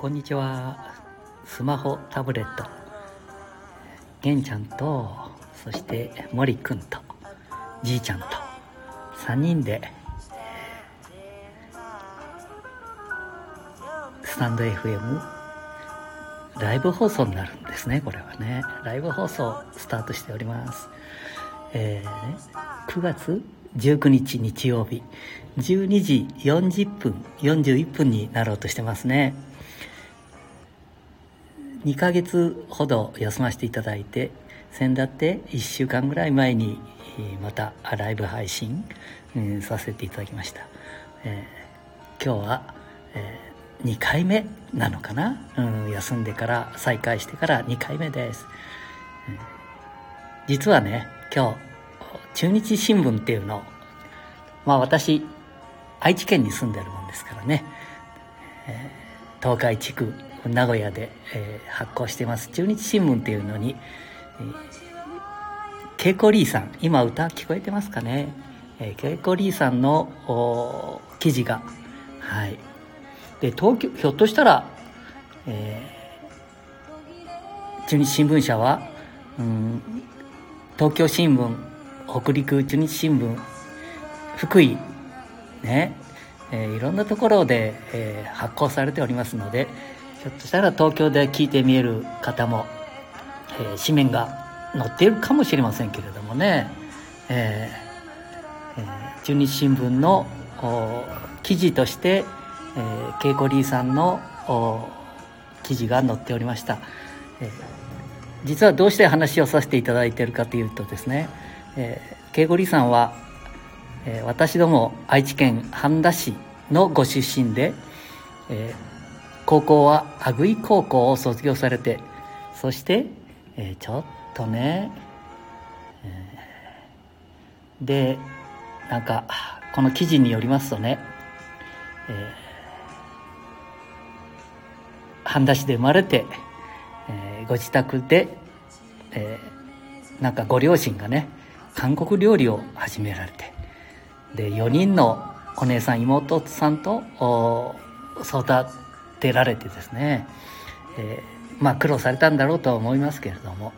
こんにちは。スマホタブレット。玄ちゃんとそして森くんとじいちゃんと3人でスタンド FM ライブ放送になるんですねこれはね。ライブ放送スタートしております。えー、9月19日日曜日。12時40分41分になろうとしてますね。2ヶ月ほど休ませていただいて先だって1週間ぐらい前にまたライブ配信、させていただきました、えー、今日は、えー、2回目なのかな、うん、休んでから再開してから2回目です、うん、実はね今日中日新聞っていうのまあ私愛知県に住んでるもんですからね、えー、東海地区名古屋で、えー、発行してます。中日新聞っていうのに、えー、ケイコリーさん。今歌聞こえてますかね、えー、ケイコリーさんの記事が。はい。で東京ひょっとしたら、えー、中日新聞社は、うん、東京新聞北陸中日新聞福井ね、えー、いろんなところで、えー、発行されておりますのでひょっとしたら東京で聞いてみえる方も、えー、紙面が載っているかもしれませんけれどもね、えーえー、中日新聞の記事として、えー、ケイコリーさんの記事が載っておりました、えー、実はどうして話をさせていただいているかというとですね、えー、ケイコリーさんはえー、私ども愛知県半田市のご出身で、えー、高校は阿久井高校を卒業されてそして、えー、ちょっとね、えー、でなんかこの記事によりますとね、えー、半田市で生まれて、えー、ご自宅で、えー、なんかご両親がね韓国料理を始められてで4人のお姉さん妹さんと育てられてですね、えー、まあ苦労されたんだろうとは思いますけれども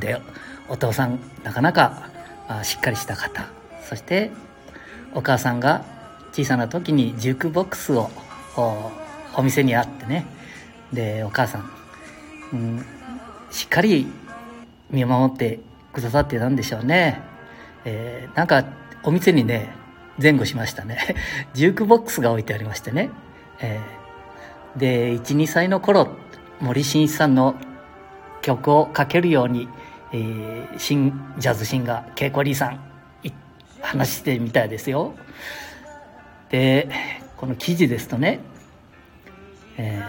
でお父さんなかなかあしっかりした方そしてお母さんが小さな時にジュークボックスをお店にあってねでお母さん、うん、しっかり見守ってくださってたんでしょうね、えー、なんかお店にね、前後しましたね。ジュークボックスが置いてありましてね。えー、で、1、2歳の頃、森進一さんの曲をかけるように、えー、新ジャズシンガー、ケイコリーさん、話してみたいですよ。で、この記事ですとね、えー、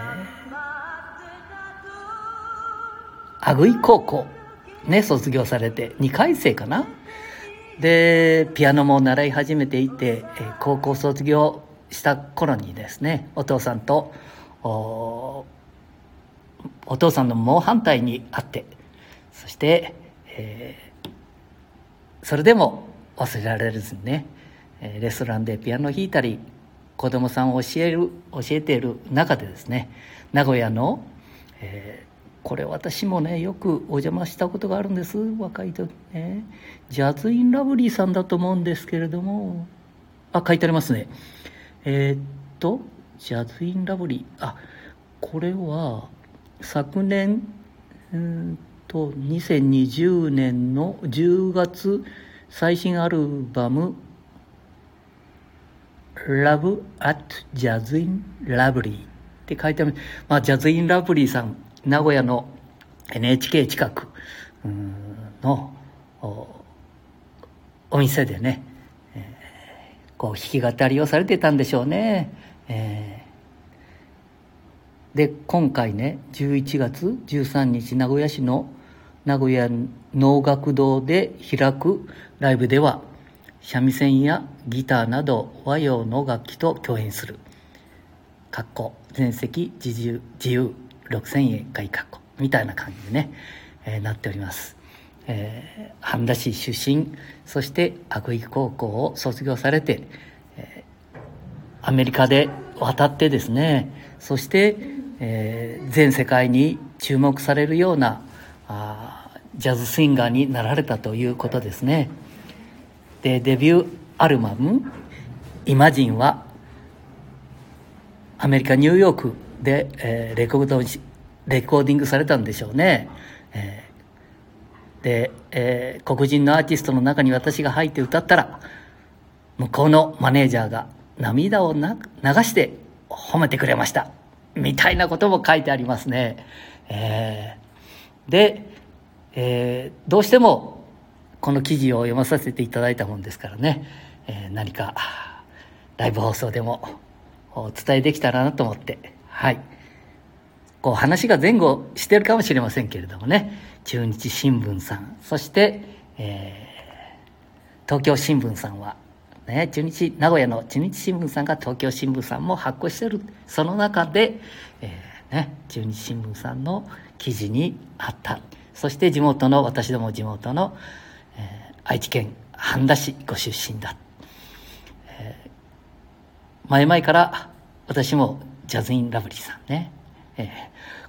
アグイ高校、ね、卒業されて、2回生かなでピアノも習い始めていて、高校卒業した頃にですねお父さんとお父さんの猛反対にあってそして、えー、それでも忘れられずにねレストランでピアノ弾いたり子供さんを教える教えている中でですね名古屋の、えこれ私もねよくお邪魔したことがあるんです若い時ね。ジャズ・イン・ラブリーさんだと思うんですけれども。あ書いてありますね。えー、っとジャズ・イン・ラブリーあこれは昨年うんと2020年の10月最新アルバム「Love at Jazz in Lovely」って書いてある、まあ、ジャズ・イン・ラブリーさん名古屋の NHK 近くのお店でね、こう弾き語りをされてたんでしょうね。えー、で今回ね11月13日名古屋市の名古屋能楽堂で開くライブでは三味線やギターなど和洋の楽器と共演する。かっこ全席自由自由6000円外括弧みたいな感じでね、えー、なっております。えー、半田市出身そして阿久井高校を卒業されて、アメリカで渡ってですねそして、えー、全世界に注目されるようなあジャズシンガーになられたということですね。でデビューアルバム「イマジン」はアメリカニューヨークで、えー、レコードレコーディングされたんでしょうね、えー、で、えー、黒人のアーティストの中に私が入って歌ったら向こうのマネージャーが涙を流して褒めてくれました。みたいなことも書いてありますね、えー、で、えー、どうしてもこの記事を読まさせていただいたもんですからね、えー、何かライブ放送でもお伝えできたらなと思って。はい。こう話が前後してるかもしれませんけれどもね。中日新聞さん。そして、え、東京新聞さんはね、中日名古屋の中日新聞さんが東京新聞さんも発行してるその中で、えー、ね、中日新聞さんの記事にあった。そして地元の私ども地元の、えー、愛知県半田市ご出身だ、えー、前々から私もジャズインラブリーさんね、えー、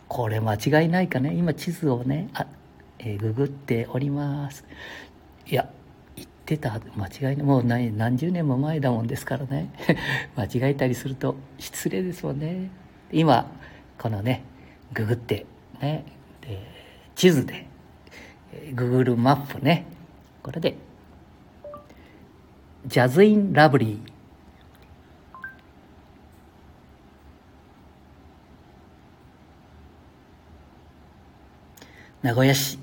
これ間違いないかね。今地図をねあ、えー、ググっております。いやってた間違いもう何何十年も前だもんですからね。間違えたりすると失礼ですもんね。今このねググってねで地図でググルマップねこれでジャズインラブリー。名古屋市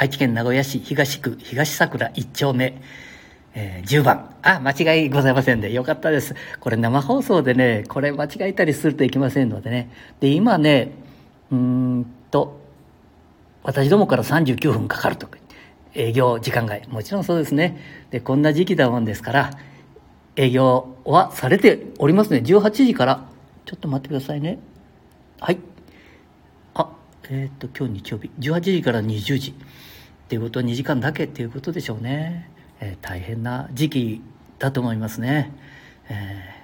愛知県名古屋市東区東桜1丁目、えー、10番。あ、間違いございませんで、よかったです。これ生放送でね、これ間違えたりするといけませんのでね。で、今ね、うんと、私どもから39分かかると。営業時間外。もちろんそうですね。で、こんな時期だもんですから、営業はされておりますね。18時から、ちょっと待ってくださいね。はい。えっ、ー、と、今日日曜日。18時から20時。っていうことは2時間だけっていうことでしょうね、えー、大変な時期だと思いますね、え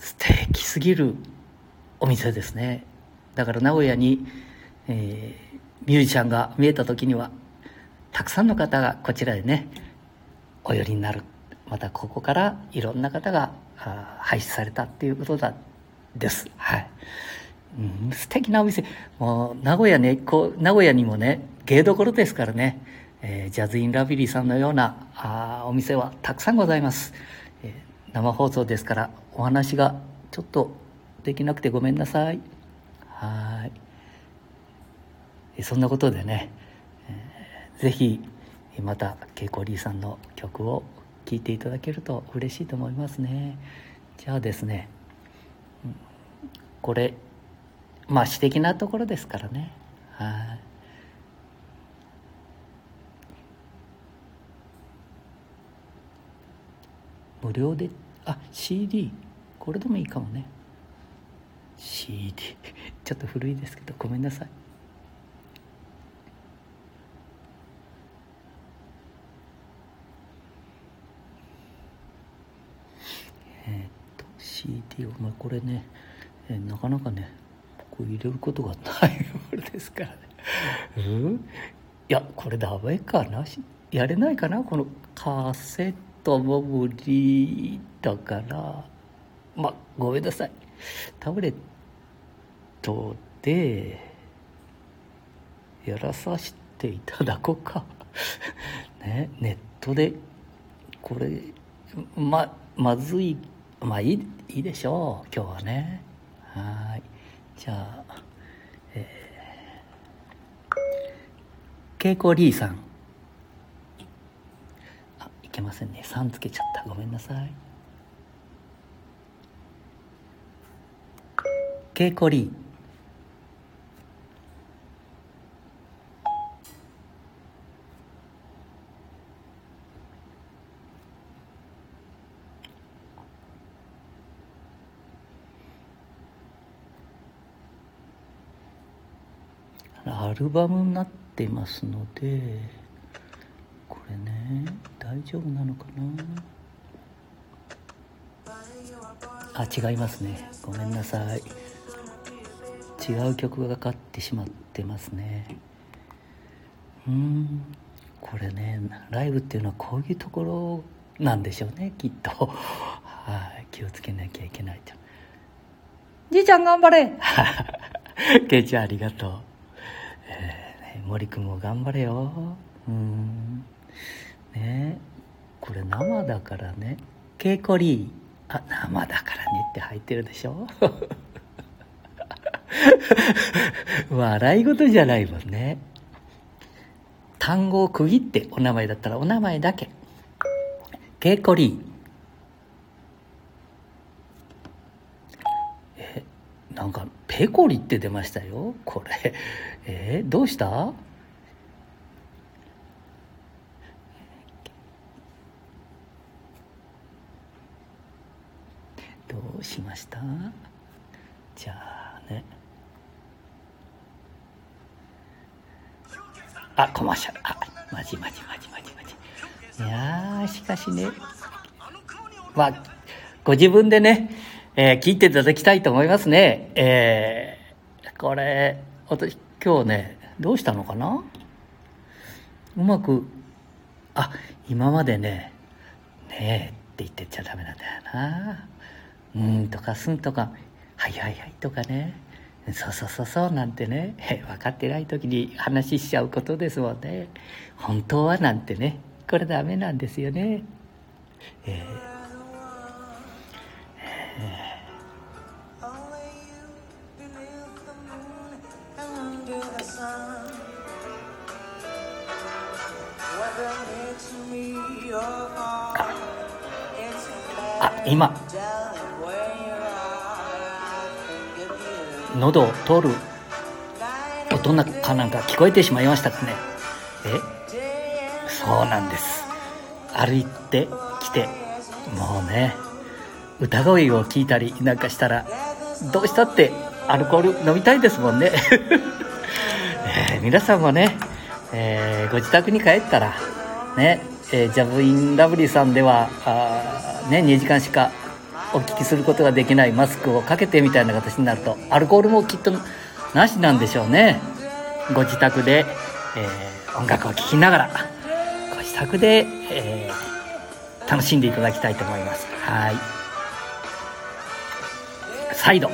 ー、素敵すぎるお店ですね。だから名古屋に、えー、ミュージシャンが見えた時にはたくさんの方がこちらでねお寄りになる。またここからいろんな方が配出されたっていうことだです。はい、うん、素敵なお店。もう名古屋ねこう名古屋にもね芸どころですからね、えー、ジャズインラビリーさんのようなあお店はたくさんございます、えー、生放送ですからお話がちょっとできなくてごめんなさい。はい、そんなことでね、えー、ぜひまたケイコリーさんの曲を聴いていただけると嬉しいと思いますね。じゃあですねこれまあ私的なところですからね。はい。無料であ CD これでもいいかもね。CD ちょっと古いですけどごめんなさい。えっと CD をまあこれね、え、なかなかねこう入れることがないものですからね。うん？いやこれダメかな？やれないかな？このカセットとも無理だから。まあごめんなさい。タブレットでやらさせていただこうか。ねネットで。これままずい。まあいいいいでしょう。今日はね。はいじゃあえー、ケイコリーさん。あ、いけませんね。3つけちゃった。ごめんなさい。ケイコリアルバムになってますのでこれね大丈夫なのかな？あ違いますね。ごめんなさい。違う曲がかかってしまってますね。うん。これねライブっていうのはこういうところなんでしょうねきっと。はい。気をつけなきゃいけないと。じいちゃん頑張れ。ケイちゃんありがとう、えー、森くんも頑張れよ。うん。ね。これ生だからね。ケイコリー。あ生だからねって入ってるでしょ。笑い事じゃないもんね。単語を区切ってお名前だったらお名前だけ。ケイコリーえなんかペコリって出ましたよ。これ。えー、どうした？どうしました？じゃあね。あコマーシャル。あまじまじまじまじまじ。いやしかしね。まあご自分でね、えー、聞いていただきたいと思いますね。えー、これ私今日ねどうしたのかな？うまくあ今までね「ねえ」って言ってちゃダメなんだよな「うん」とか「すん」とか「はいはいはい」とかね。そうそうそうそうなんてね。分かってない時に話しちゃうことですもんね。本当はなんてね。これダメなんですよね。えー。あ今。喉を通る。音なんかなんか聞こえてしまいましたかね。え？そうなんです。歩いてきて。もうね。歌声を聞いたりなんかしたらどうしたってアルコール飲みたいですもんね、えー、皆さんもね、えー、ご自宅に帰ったらね、えー、ジャブインラブリーさんではあ、ね、2時間しかお聞きすることができないマスクをかけてみたいな形になるとアルコールもきっとなしなんでしょうね。ご自宅で、えー、音楽を聴きながらご自宅で、えー、楽しんでいただきたいと思います。はい。再度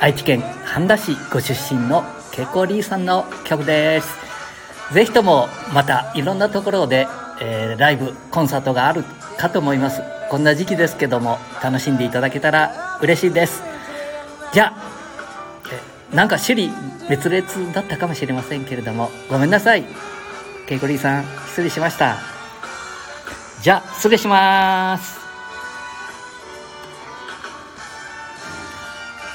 愛知県半田市ご出身のケコリーさんの曲です。ぜひともまたいろんなところで、えー、ライブコンサートがあるかと思います。こんな時期ですけども楽しんでいただけたら嬉しいです。じゃあなんか首里滅裂だったかもしれませんけれどもごめんなさい。ケイコリーさん失礼しました。じゃあ失礼します。